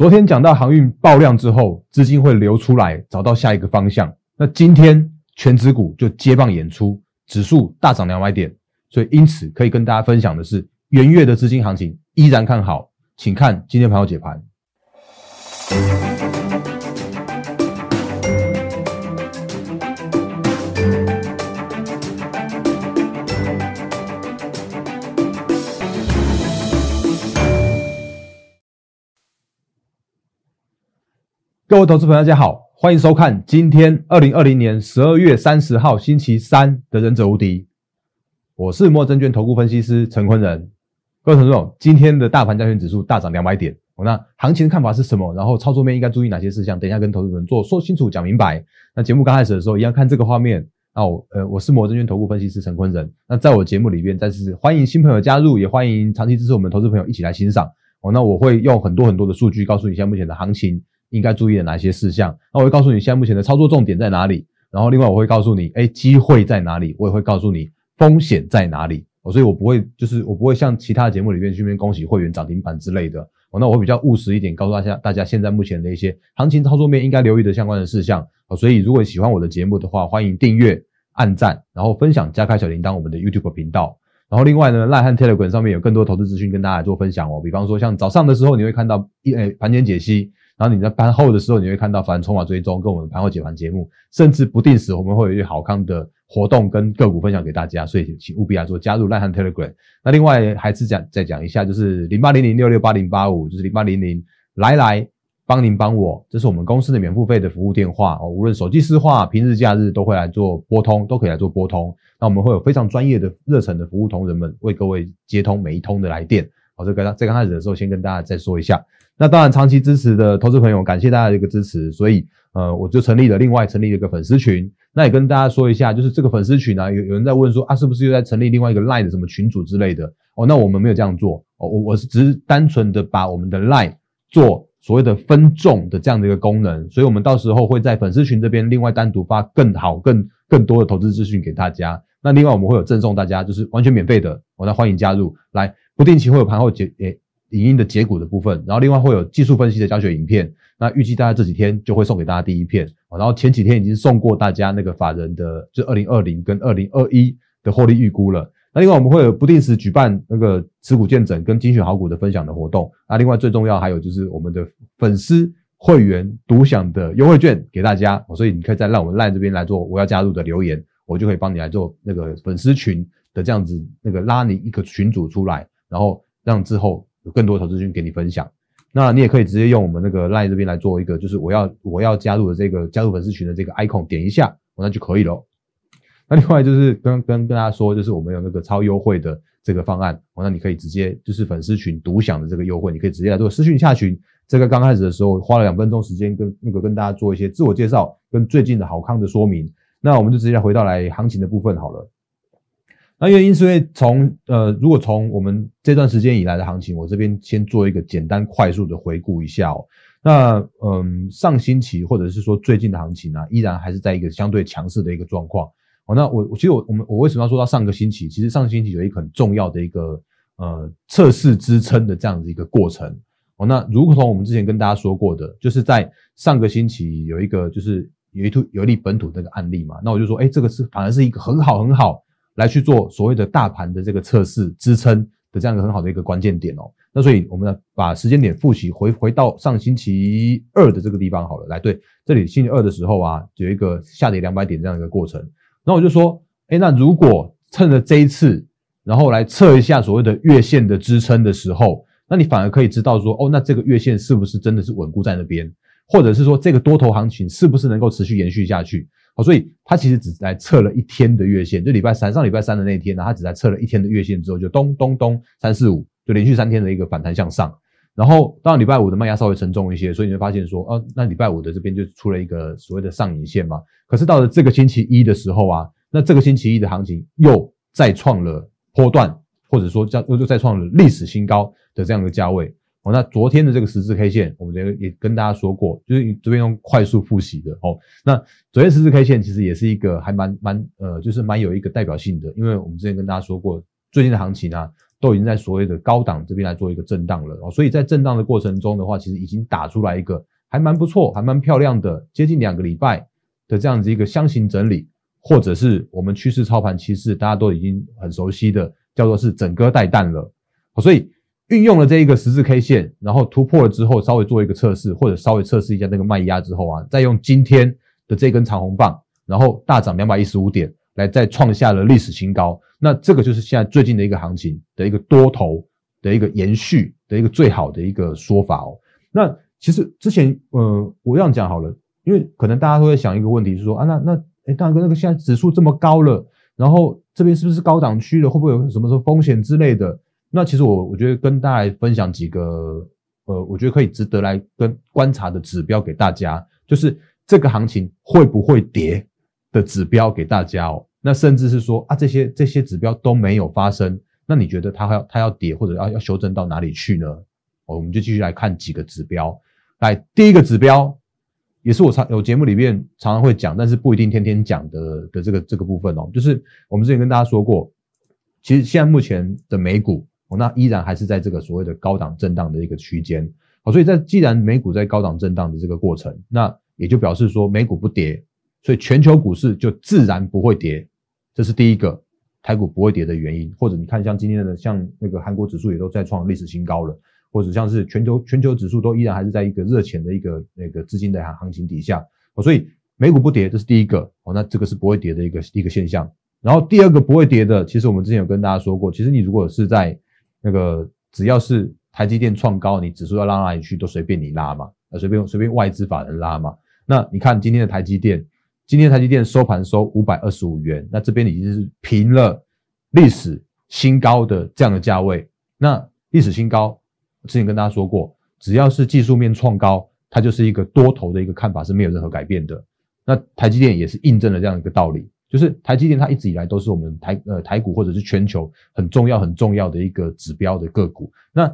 昨天讲到航运爆量之后，资金会流出来，找到下一个方向。那今天全指股就接棒演出，指数大涨两百点，所以因此可以跟大家分享的是，元月的资金行情依然看好，请看今天盘后解盘。各位投资朋友，大家好，欢迎收看今天二零二零年十二月三十号星期三的《忍者无敌》，我是摩证券投顾分析师陈坤仁。各位投资朋友，今天的大盘加权指数大涨两百点，那行情的看法是什么？然后操作面应该注意哪些事项？等一下跟投资人做说清楚、讲明白。那节目刚开始的时候，一样看这个画面。那我呃，我是摩证券投顾分析师陈坤仁。那在我节目里边，再次欢迎新朋友加入，也欢迎长期支持我们投资朋友一起来欣赏。哦，那我会用很多很多的数据告诉你现在目前的行情。应该注意的哪些事项？那我会告诉你现在目前的操作重点在哪里。然后另外我会告诉你，哎，机会在哪里？我也会告诉你风险在哪里。哦，所以我不会就是我不会像其他节目里面去面恭喜会员涨停板之类的。哦，那我会比较务实一点，告诉大家大家现在目前的一些行情操作面应该留意的相关的事项。哦，所以如果喜欢我的节目的话，欢迎订阅、按赞，然后分享、加开小铃铛我们的 YouTube 频道。然后另外呢，赖汉 Telegram 上面有更多投资资讯跟大家做分享哦。比方说像早上的时候你会看到一诶盘前解析。然后你在盘后的时候，你会看到反筹码追踪跟我们盘后解盘节目，甚至不定时我们会有一些好康的活动跟个股分享给大家，所以请务必来做加入赖汉 Telegram。那另外还是讲再讲一下，就是零八零零六六八零八五，就是零八零零来来帮您帮我，这是我们公司的免付费的服务电话哦，无论手机私话、平日假日都会来做拨通，都可以来做拨通。那我们会有非常专业的热忱的服务同仁们为各位接通每一通的来电。好，这个在刚开始的时候先跟大家再说一下。那当然，长期支持的投资朋友，感谢大家的一个支持，所以呃，我就成立了另外成立了一个粉丝群。那也跟大家说一下，就是这个粉丝群呢，有有人在问说啊，是不是又在成立另外一个 Line 的什么群组之类的？哦，那我们没有这样做哦，我我是只是单纯的把我们的 Line 做所谓的分众的这样的一个功能，所以我们到时候会在粉丝群这边另外单独发更好、更更多的投资资讯给大家。那另外我们会有赠送大家，就是完全免费的，我那欢迎加入来，不定期会有盘后结诶。影音的解股的部分，然后另外会有技术分析的教学影片，那预计大家这几天就会送给大家第一片，然后前几天已经送过大家那个法人的，就二零二零跟二零二一的获利预估了。那另外我们会有不定时举办那个持股见证跟精选好股的分享的活动。那另外最重要还有就是我们的粉丝会员独享的优惠券给大家，所以你可以在让我们赖这边来做我要加入的留言，我就可以帮你来做那个粉丝群的这样子那个拉你一个群组出来，然后让之后。有更多投资讯给你分享，那你也可以直接用我们那个 LINE 这边来做一个，就是我要我要加入的这个加入粉丝群的这个 icon，点一下，那就可以了。那另外就是跟跟跟大家说，就是我们有那个超优惠的这个方案，那你可以直接就是粉丝群独享的这个优惠，你可以直接来做私讯下群。这个刚开始的时候花了两分钟时间跟那个跟大家做一些自我介绍跟最近的好康的说明，那我们就直接回到来行情的部分好了。那原因是因为从呃，如果从我们这段时间以来的行情，我这边先做一个简单快速的回顾一下哦。那嗯，上星期或者是说最近的行情呢，依然还是在一个相对强势的一个状况哦。那我我其实我我们我为什么要说到上个星期？其实上个星期有一个很重要的一个呃测试支撑的这样子一个过程哦。那如同我们之前跟大家说过的，就是在上个星期有一个就是有一突有一例本土那个案例嘛，那我就说，哎，这个是反而是一个很好很好。来去做所谓的大盘的这个测试支撑的这样一个很好的一个关键点哦。那所以我们呢把时间点复习回回到上星期二的这个地方好了。来，对，这里星期二的时候啊，有一个下跌两百点这样一个过程。那我就说，哎，那如果趁着这一次，然后来测一下所谓的月线的支撑的时候，那你反而可以知道说，哦，那这个月线是不是真的是稳固在那边，或者是说这个多头行情是不是能够持续延续下去？所以它其实只在测了一天的月线，就礼拜三上礼拜三的那一天呢，它只在测了一天的月线之后，就咚咚咚三四五，就连续三天的一个反弹向上。然后到礼拜五的卖压稍微沉重一些，所以你会发现说，哦，那礼拜五的这边就出了一个所谓的上影线嘛。可是到了这个星期一的时候啊，那这个星期一的行情又再创了波段，或者说叫又又再创了历史新高的这样一个价位。哦，那昨天的这个十字 K 线，我们也也跟大家说过，就是这边用快速复习的哦。那昨天十字 K 线其实也是一个还蛮蛮呃，就是蛮有一个代表性的，因为我们之前跟大家说过，最近的行情呢，都已经在所谓的高档这边来做一个震荡了哦。所以在震荡的过程中的话，其实已经打出来一个还蛮不错、还蛮漂亮的，接近两个礼拜的这样子一个箱型整理，或者是我们趋势操盘趋势大家都已经很熟悉的，叫做是整个带弹了。所以运用了这一个十字 K 线，然后突破了之后，稍微做一个测试，或者稍微测试一下那个卖压之后啊，再用今天的这根长红棒，然后大涨两百一十五点。来再创下了历史新高，那这个就是现在最近的一个行情的一个多头的一个延续的一个最好的一个说法哦。那其实之前呃，我这样讲好了，因为可能大家都在想一个问题，是说啊，那那哎，大哥，那个现在指数这么高了，然后这边是不是高档区了？会不会有什么什么风险之类的？那其实我我觉得跟大家分享几个呃，我觉得可以值得来跟观察的指标给大家，就是这个行情会不会跌的指标给大家哦。那甚至是说啊，这些这些指标都没有发生，那你觉得它要它要跌或者要要修正到哪里去呢？哦，我们就继续来看几个指标。来，第一个指标也是我常有节目里面常常会讲，但是不一定天天讲的的这个这个部分哦，就是我们之前跟大家说过，其实现在目前的美股哦，那依然还是在这个所谓的高档震荡的一个区间。好，所以在既然美股在高档震荡的这个过程，那也就表示说美股不跌，所以全球股市就自然不会跌。这是第一个台股不会跌的原因，或者你看像今天的像那个韩国指数也都在创历史新高了，或者像是全球全球指数都依然还是在一个热钱的一个那个资金的行行情底下，哦所以美股不跌，这是第一个哦，那这个是不会跌的一个一个现象。然后第二个不会跌的，其实我们之前有跟大家说过，其实你如果是在那个只要是台积电创高，你指数要拉哪里去都随便你拉嘛，呃随便随便外资法人拉嘛。那你看今天的台积电。今天台积电收盘收五百二十五元，那这边已经是平了历史新高的这样的价位。那历史新高，之前跟大家说过，只要是技术面创高，它就是一个多头的一个看法是没有任何改变的。那台积电也是印证了这样一个道理，就是台积电它一直以来都是我们台呃台股或者是全球很重要很重要的一个指标的个股。那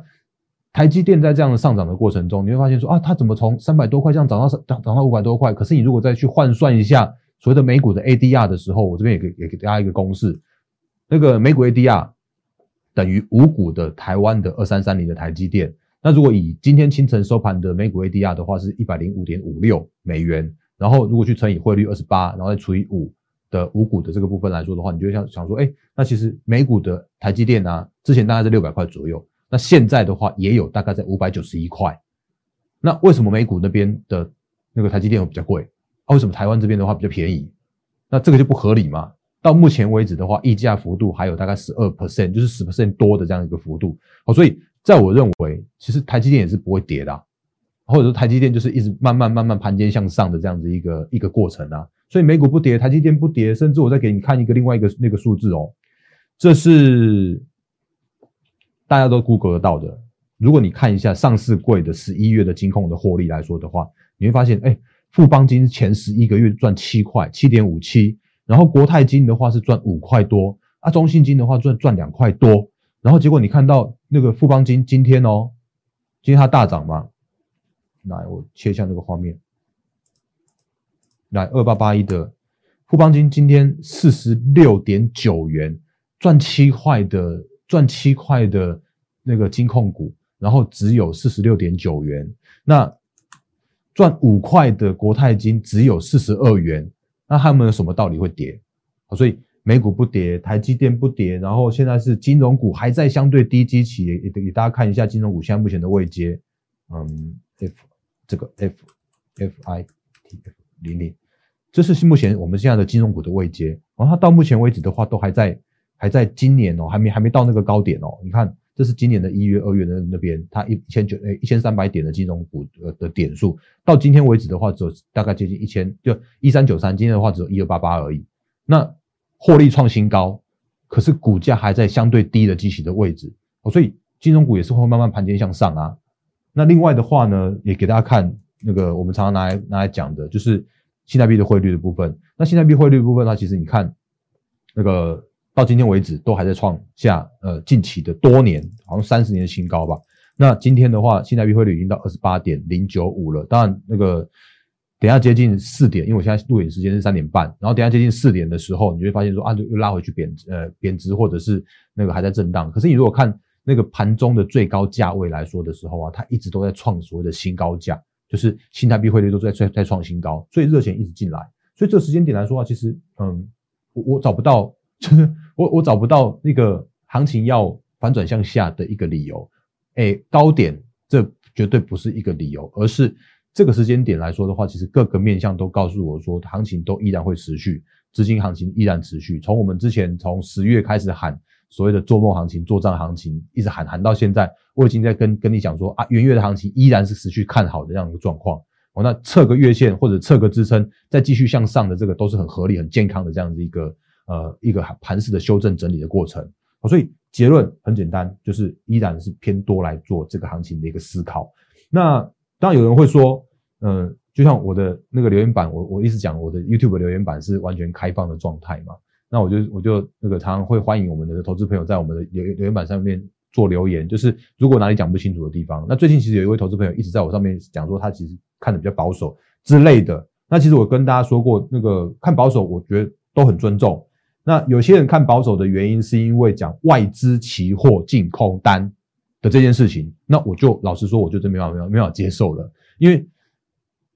台积电在这样的上涨的过程中，你会发现说啊，它怎么从三百多块这样涨到涨涨到五百多块？可是你如果再去换算一下所谓的美股的 ADR 的时候，我这边也给也给大家一个公式，那个美股 ADR 等于五股的台湾的二三三零的台积电。那如果以今天清晨收盘的美股 ADR 的话，是一百零五点五六美元。然后如果去乘以汇率二十八，然后再除以五的五股的这个部分来说的话，你就想想说，哎，那其实美股的台积电啊，之前大概是六百块左右。那现在的话也有大概在五百九十一块，那为什么美股那边的那个台积电会比较贵？啊，为什么台湾这边的话比较便宜？那这个就不合理嘛？到目前为止的话，溢价幅度还有大概十二 percent，就是十 percent 多的这样一个幅度。好，所以在我认为，其实台积电也是不会跌的，或者说台积电就是一直慢慢慢慢盘间向上的这样子一个一个过程啊。所以美股不跌，台积电不跌，甚至我再给你看一个另外一个那个数字哦，这是。大家都 Google 得到的。如果你看一下上市柜的十一月的金控的获利来说的话，你会发现，哎，富邦金前十一个月赚七块，七点五七，然后国泰金的话是赚五块多，啊，中信金的话赚赚两块多，然后结果你看到那个富邦金今天哦，今天它大涨嘛，来我切一下那个画面，来二八八一的富邦金今天四十六点九元，赚七块的。赚七块的那个金控股，然后只有四十六点九元。那赚五块的国泰金只有四十二元。那他们有什么道理会跌？所以美股不跌，台积电不跌，然后现在是金融股还在相对低基期，也给大家看一下金融股现在目前的位阶。嗯，F 这个 F F I T F 零零，这是目前我们现在的金融股的位阶。然后它到目前为止的话，都还在。还在今年哦，还没还没到那个高点哦。你看，这是今年的一月、二月的那边，它一一千九诶一千三百点的金融股呃的点数，到今天为止的话，只有大概接近一千，就一三九三。今天的话只有一二八八而已。那获利创新高，可是股价还在相对低的基期的位置哦，所以金融股也是会慢慢盘间向上啊。那另外的话呢，也给大家看那个我们常常拿来拿来讲的，就是新台币的汇率的部分。那新台币汇率的部分的话，其实你看那个。到今天为止都还在创下呃近期的多年好像三十年的新高吧。那今天的话，新台币汇率已经到二十八点零九五了。当然，那个等下接近四点，因为我现在录影时间是三点半，然后等下接近四点的时候，你就会发现说啊，又拉回去贬呃贬值，或者是那个还在震荡。可是你如果看那个盘中的最高价位来说的时候啊，它一直都在创所谓的新高价，就是新台币汇率都在在在创新高，所以热钱一直进来。所以这个时间点来说啊，其实嗯，我我找不到，就是我我找不到那个行情要反转向下的一个理由。哎，高点这绝对不是一个理由，而是。这个时间点来说的话，其实各个面向都告诉我说，行情都依然会持续，资金行情依然持续。从我们之前从十月开始喊所谓的做梦行情、做账行情，一直喊喊到现在，我已经在跟跟你讲说啊，元月的行情依然是持续看好的这样一个状况。哦，那测个月线或者测个支撑，再继续向上的这个都是很合理、很健康的这样子一个呃一个盘式的修正整理的过程。所以结论很简单，就是依然是偏多来做这个行情的一个思考。那当然有人会说。嗯，就像我的那个留言板，我我一直讲我的 YouTube 留言板是完全开放的状态嘛。那我就我就那个常常会欢迎我们的投资朋友在我们的留留言板上面做留言，就是如果哪里讲不清楚的地方，那最近其实有一位投资朋友一直在我上面讲说他其实看的比较保守之类的。那其实我跟大家说过，那个看保守，我觉得都很尊重。那有些人看保守的原因是因为讲外资期货净空单的这件事情，那我就老实说，我就真没法没法没法接受了，因为。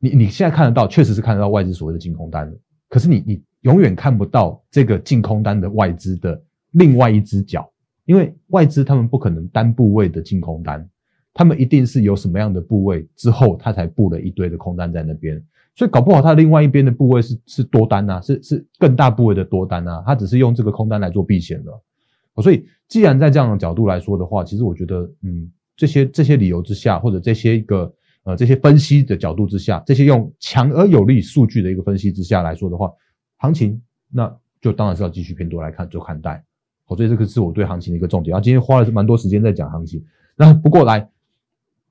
你你现在看得到，确实是看得到外资所谓的净空单的可是你你永远看不到这个净空单的外资的另外一只脚，因为外资他们不可能单部位的净空单，他们一定是有什么样的部位之后，他才布了一堆的空单在那边，所以搞不好他另外一边的部位是是多单啊，是是更大部位的多单啊，他只是用这个空单来做避险的。所以既然在这样的角度来说的话，其实我觉得，嗯，这些这些理由之下，或者这些一个。呃，这些分析的角度之下，这些用强而有力数据的一个分析之下来说的话，行情那就当然是要继续偏多来看做看待。好，所以这个是我对行情的一个重点。然后今天花了蛮多时间在讲行情。那不过来，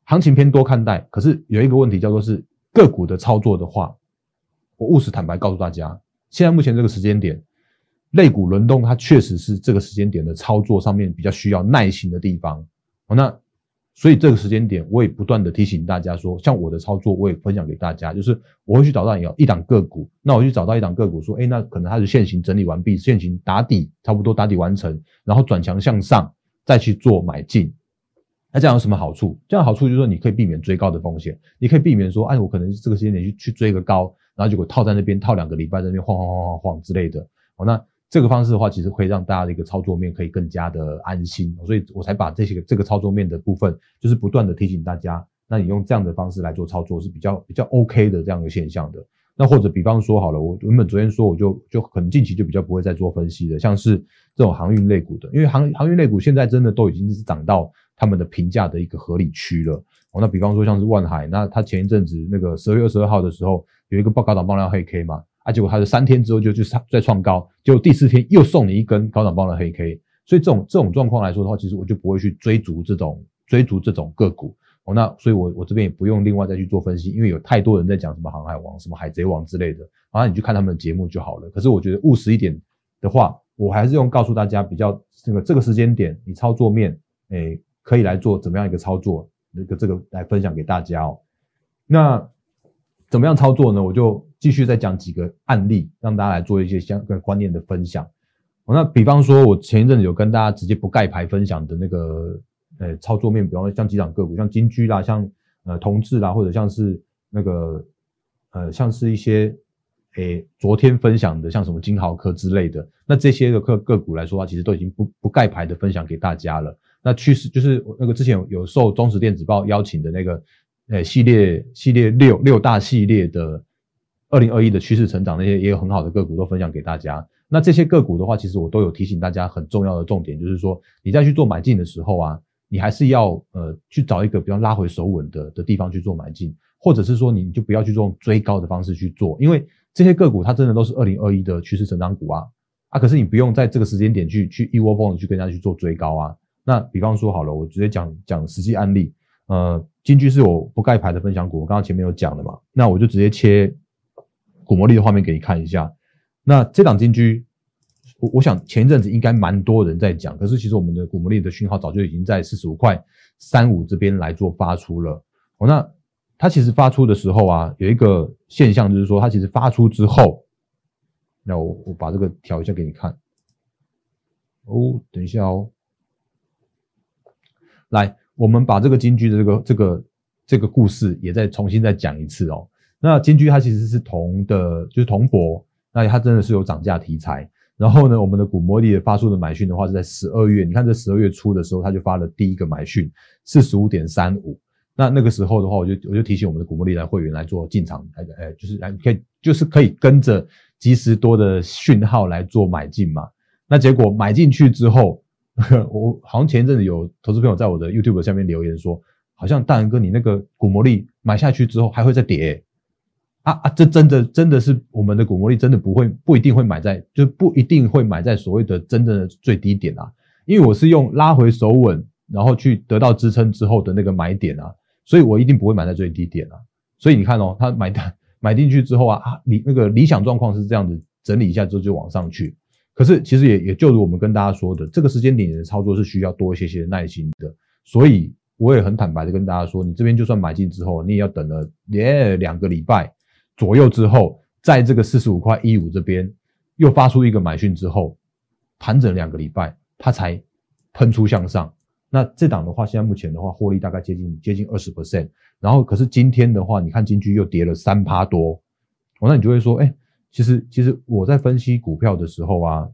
行情偏多看待，可是有一个问题叫做是个股的操作的话，我务实坦白告诉大家，现在目前这个时间点，类股轮动它确实是这个时间点的操作上面比较需要耐心的地方。好，那。所以这个时间点，我也不断的提醒大家说，像我的操作，我也分享给大家，就是我会去找到有一档个股，那我去找到一档个股，说，哎，那可能它是现行整理完毕，现行打底差不多打底完成，然后转强向上，再去做买进。那这样有什么好处？这样好处就是说，你可以避免追高的风险，你可以避免说，哎，我可能这个时间点去去追个高，然后结果套在那边套两个礼拜，在那边晃晃晃晃晃之类的。好，那。这个方式的话，其实会让大家的一个操作面可以更加的安心，所以我才把这些这个操作面的部分，就是不断的提醒大家，那你用这样的方式来做操作是比较比较 OK 的这样一个现象的。那或者比方说好了，我原本昨天说我就就可能近期就比较不会再做分析的，像是这种航运类股的，因为航航运类股现在真的都已经是涨到他们的评价的一个合理区了。哦，那比方说像是万海，那它前一阵子那个十二月二十二号的时候有一个报告档爆量黑 K 嘛。结果它是三天之后就就再创高，结果第四天又送你一根高档棒的黑 K，所以这种这种状况来说的话，其实我就不会去追逐这种追逐这种个股哦。那所以，我我这边也不用另外再去做分析，因为有太多人在讲什么航海王、什么海贼王之类的，然后你去看他们的节目就好了。可是我觉得务实一点的话，我还是用告诉大家比较这个这个时间点，你操作面诶可以来做怎么样一个操作，那个这个来分享给大家哦。那怎么样操作呢？我就。继续再讲几个案例，让大家来做一些相关观念的分享。那比方说，我前一阵子有跟大家直接不盖牌分享的那个，呃，操作面，比方说像机场个股，像金居啦，像呃同志啦，或者像是那个呃，像是一些诶昨天分享的，像什么金豪科之类的，那这些的个个股来说的话，其实都已经不不盖牌的分享给大家了。那趋势就是那个之前有受中时电子报邀请的那个，呃，系列系列六六大系列的。二零二一的趋势成长那些也有很好的个股都分享给大家。那这些个股的话，其实我都有提醒大家很重要的重点，就是说你在去做买进的时候啊，你还是要呃去找一个比较拉回手稳的的地方去做买进，或者是说你就不要去用追高的方式去做，因为这些个股它真的都是二零二一的趋势成长股啊啊，可是你不用在这个时间点去去一窝蜂的去跟人家去做追高啊。那比方说好了，我直接讲讲实际案例，呃，金居是我不盖牌的分享股，我刚刚前面有讲了嘛，那我就直接切。股魔力的画面给你看一下，那这档金居，我我想前一阵子应该蛮多人在讲，可是其实我们的股魔力的讯号早就已经在四十五块三五这边来做发出了。哦，那它其实发出的时候啊，有一个现象就是说，它其实发出之后，那我我把这个调一下给你看。哦，等一下哦，来，我们把这个金居的这个这个这个故事也再重新再讲一次哦。那金居它其实是铜的，就是铜箔，那它真的是有涨价题材。然后呢，我们的古魔力发出的买讯的话是在十二月，你看这十二月初的时候，他就发了第一个买讯，四十五点三五。那那个时候的话，我就我就提醒我们的古魔力来会员来做进场，来哎，就是来可以就是可以跟着及时多的讯号来做买进嘛。那结果买进去之后，我好像前一阵子有投资朋友在我的 YouTube 下面留言说，好像大仁哥你那个古魔力买下去之后还会再跌。啊！这真的真的是我们的股魔力，真的不会不一定会买在，就不一定会买在所谓的真正的最低点啊。因为我是用拉回手稳，然后去得到支撑之后的那个买点啊，所以我一定不会买在最低点啊。所以你看哦，他买的买进去之后啊啊，理那个理想状况是这样子，整理一下之后就往上去。可是其实也也就如我们跟大家说的，这个时间点的操作是需要多一些些耐心的。所以我也很坦白的跟大家说，你这边就算买进之后，你也要等了耶两个礼拜。左右之后，在这个四十五块一五这边又发出一个买讯之后，盘整两个礼拜，它才喷出向上。那这档的话，现在目前的话，获利大概接近接近二十 percent。然后可是今天的话，你看金居又跌了三趴多，哦，那你就会说，哎，其实其实我在分析股票的时候啊，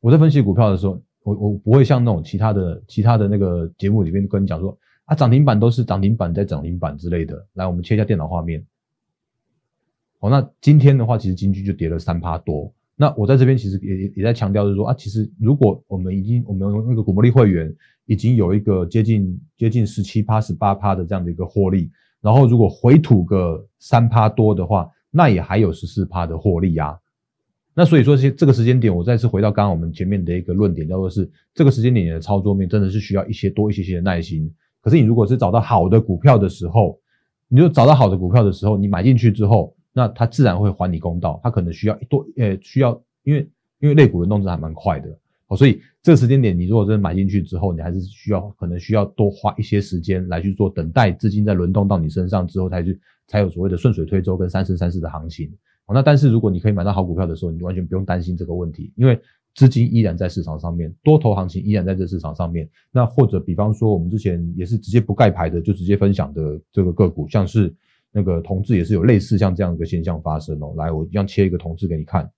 我在分析股票的时候，我我不会像那种其他的其他的那个节目里面跟你讲说。啊，涨停板都是涨停板在涨停板之类的。来，我们切一下电脑画面。好，那今天的话，其实金居就跌了三趴多。那我在这边其实也也在强调，就是说啊，其实如果我们已经我们那个股魔力会员已经有一个接近接近十七趴、十八趴的这样的一个获利，然后如果回吐个三趴多的话，那也还有十四趴的获利啊。那所以说，这这个时间点，我再次回到刚刚我们前面的一个论点，叫做是这个时间点的操作面真的是需要一些多一些些的耐心。可是你如果是找到好的股票的时候，你就找到好的股票的时候，你买进去之后，那它自然会还你公道。它可能需要一多，呃，需要，因为因为类股的动作还蛮快的哦，所以这个时间点，你如果真的买进去之后，你还是需要可能需要多花一些时间来去做等待资金在轮动到你身上之后，才去才有所谓的顺水推舟跟三生三世的行情。那但是如果你可以买到好股票的时候，你就完全不用担心这个问题，因为。资金依然在市场上面，多头行情依然在这市场上面。那或者比方说，我们之前也是直接不盖牌的，就直接分享的这个个股，像是那个同志也是有类似像这样一个现象发生哦。来，我一样切一个同志给你看。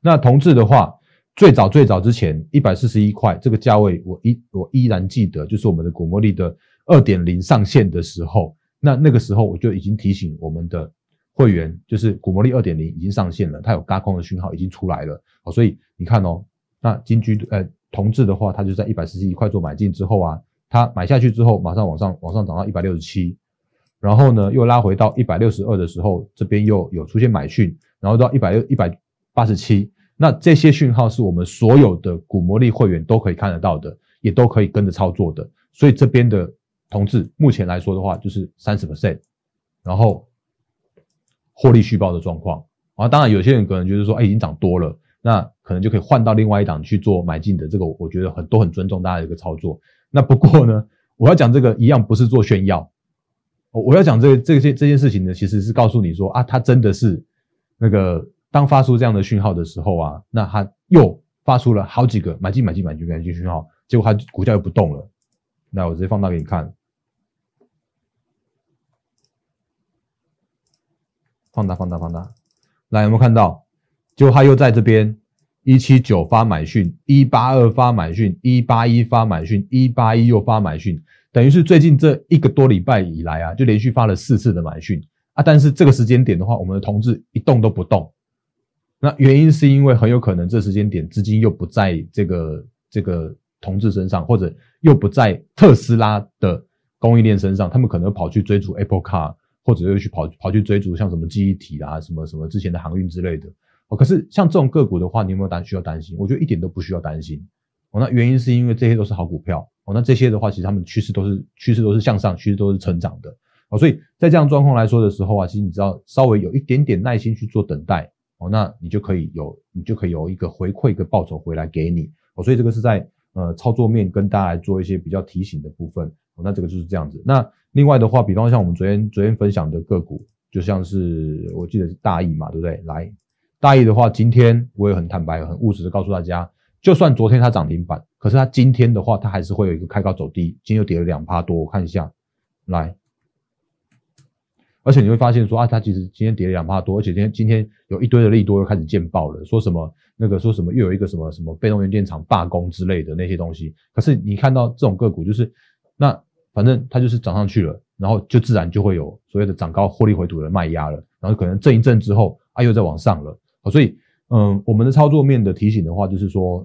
那同志的话，最早最早之前一百四十一块这个价位，我依我依然记得，就是我们的股魔力的二点零上线的时候，那那个时候我就已经提醒我们的。会员就是股魔力二点零已经上线了，它有嘎空的讯号已经出来了哦，所以你看哦，那金居呃同志的话，它就在一百四十一块做买进之后啊，它买下去之后马上往上往上涨到一百六十七，然后呢又拉回到一百六十二的时候，这边又有出现买讯，然后到一百六一百八十七，那这些讯号是我们所有的股魔力会员都可以看得到的，也都可以跟着操作的，所以这边的同志目前来说的话就是三十 percent，然后。获利续报的状况啊，当然有些人可能觉得说，哎，已经涨多了，那可能就可以换到另外一档去做买进的。这个我觉得很都很尊重大家的一个操作。那不过呢，我要讲这个一样不是做炫耀，我要讲这这些这件事情呢，其实是告诉你说啊，它真的是那个当发出这样的讯号的时候啊，那它又发出了好几个买进买进买进买进讯号，结果它股价又不动了。那我直接放大给你看。放大，放大，放大，来有没有看到？就他又在这边一七九发买讯，一八二发买讯，一八一发买讯，一八一又发买讯，等于是最近这一个多礼拜以来啊，就连续发了四次的买讯啊。但是这个时间点的话，我们的同志一动都不动，那原因是因为很有可能这时间点资金又不在这个这个同志身上，或者又不在特斯拉的供应链身上，他们可能跑去追逐 Apple Car。或者又去跑跑去追逐像什么记忆体啦，什么什么之前的航运之类的哦。可是像这种个股的话，你有没有担需要担心？我觉得一点都不需要担心哦。那原因是因为这些都是好股票哦。那这些的话，其实他们趋势都是趋势都是向上，趋势都是成长的哦。所以在这样状况来说的时候啊，其实你只要稍微有一点点耐心去做等待哦，那你就可以有你就可以有一个回馈一个报酬回来给你哦。所以这个是在呃操作面跟大家来做一些比较提醒的部分。那这个就是这样子。那另外的话，比方像我们昨天昨天分享的个股，就像是我记得是大益嘛，对不对？来，大益的话，今天我也很坦白、很务实的告诉大家，就算昨天它涨停板，可是它今天的话，它还是会有一个开高走低，今天又跌了两趴多。我看一下，来，而且你会发现说啊，它其实今天跌了两趴多，而且今天今天有一堆的利多又开始见报了，说什么那个说什么又有一个什么什么被动元件厂罢工之类的那些东西。可是你看到这种个股，就是那。反正它就是涨上去了，然后就自然就会有所谓的涨高获利回吐的卖压了，然后可能震一震之后啊又再往上了，所以嗯，我们的操作面的提醒的话，就是说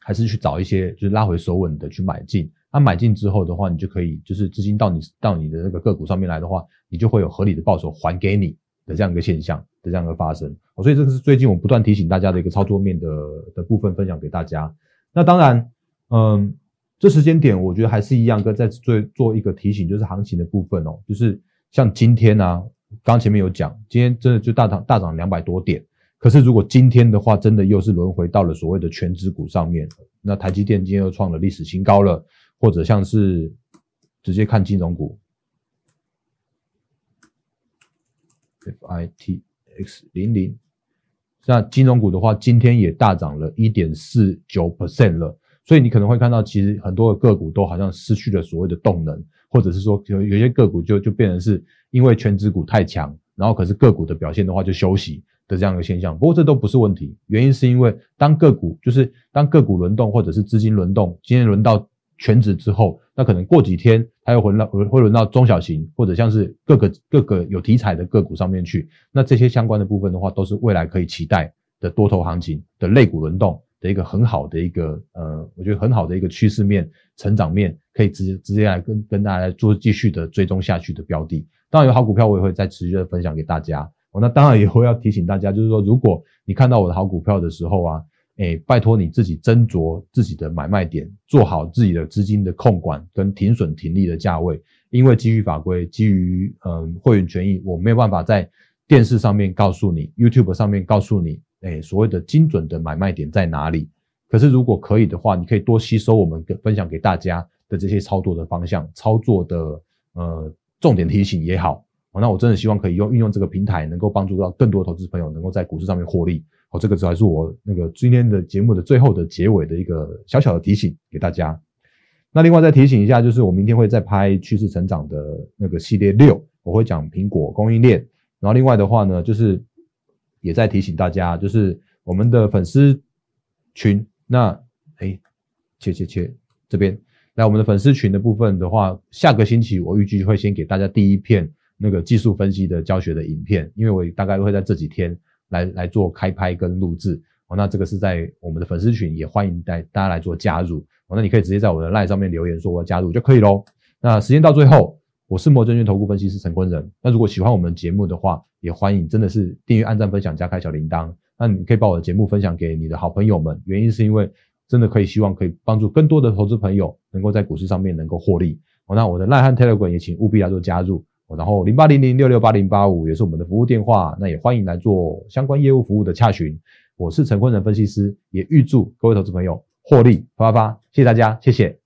还是去找一些就是拉回手稳的去买进，那买进之后的话，你就可以就是资金到你到你的那个个股上面来的话，你就会有合理的报酬还给你的这样一个现象的这样一个发生，所以这个是最近我不断提醒大家的一个操作面的的部分分享给大家。那当然，嗯。这时间点，我觉得还是一样，跟再做做一个提醒，就是行情的部分哦，就是像今天呢，刚前面有讲，今天真的就大涨大涨两百多点，可是如果今天的话，真的又是轮回到了所谓的全指股上面，那台积电今天又创了历史新高了，或者像是直接看金融股，FITX 零零，那金融股的话，今天也大涨了一点四九 percent 了。所以你可能会看到，其实很多的个股都好像失去了所谓的动能，或者是说有有些个股就就变成是因为全指股太强，然后可是个股的表现的话就休息的这样一个现象。不过这都不是问题，原因是因为当个股就是当个股轮动或者是资金轮动，今天轮到全指之后，那可能过几天它又轮到会轮到中小型或者像是各个各个有题材的个股上面去，那这些相关的部分的话，都是未来可以期待的多头行情的类股轮动。的一个很好的一个呃，我觉得很好的一个趋势面、成长面，可以直接直接来跟跟大家做继续的追踪下去的标的。当然有好股票，我也会再持续的分享给大家。哦，那当然也会要提醒大家，就是说，如果你看到我的好股票的时候啊，哎，拜托你自己斟酌自己的买卖点，做好自己的资金的控管跟停损停利的价位。因为基于法规，基于嗯会员权益，我没有办法在电视上面告诉你，YouTube 上面告诉你。哎，所谓的精准的买卖点在哪里？可是如果可以的话，你可以多吸收我们分享给大家的这些操作的方向、操作的呃重点提醒也好。那我真的希望可以用运用这个平台，能够帮助到更多投资朋友能够在股市上面获利。好，这个才是我那个今天的节目的最后的结尾的一个小小的提醒给大家。那另外再提醒一下，就是我明天会再拍趋势成长的那个系列六，我会讲苹果供应链。然后另外的话呢，就是。也在提醒大家，就是我们的粉丝群，那哎，切切切，这边来我们的粉丝群的部分的话，下个星期我预计会先给大家第一片那个技术分析的教学的影片，因为我大概会在这几天来来做开拍跟录制哦。那这个是在我们的粉丝群，也欢迎带大家来做加入哦。那你可以直接在我的 line 上面留言说我要加入就可以喽。那时间到最后。我是摩证券投顾分析师陈坤仁。那如果喜欢我们节目的话，也欢迎真的是订阅、按赞、分享、加开小铃铛。那你可以把我的节目分享给你的好朋友们，原因是因为真的可以希望可以帮助更多的投资朋友能够在股市上面能够获利。那我的赖汉 Telegram 也请务必来做加入。然后零八零零六六八零八五也是我们的服务电话，那也欢迎来做相关业务服务的洽询。我是陈坤仁分析师，也预祝各位投资朋友获利发发发。谢谢大家，谢谢。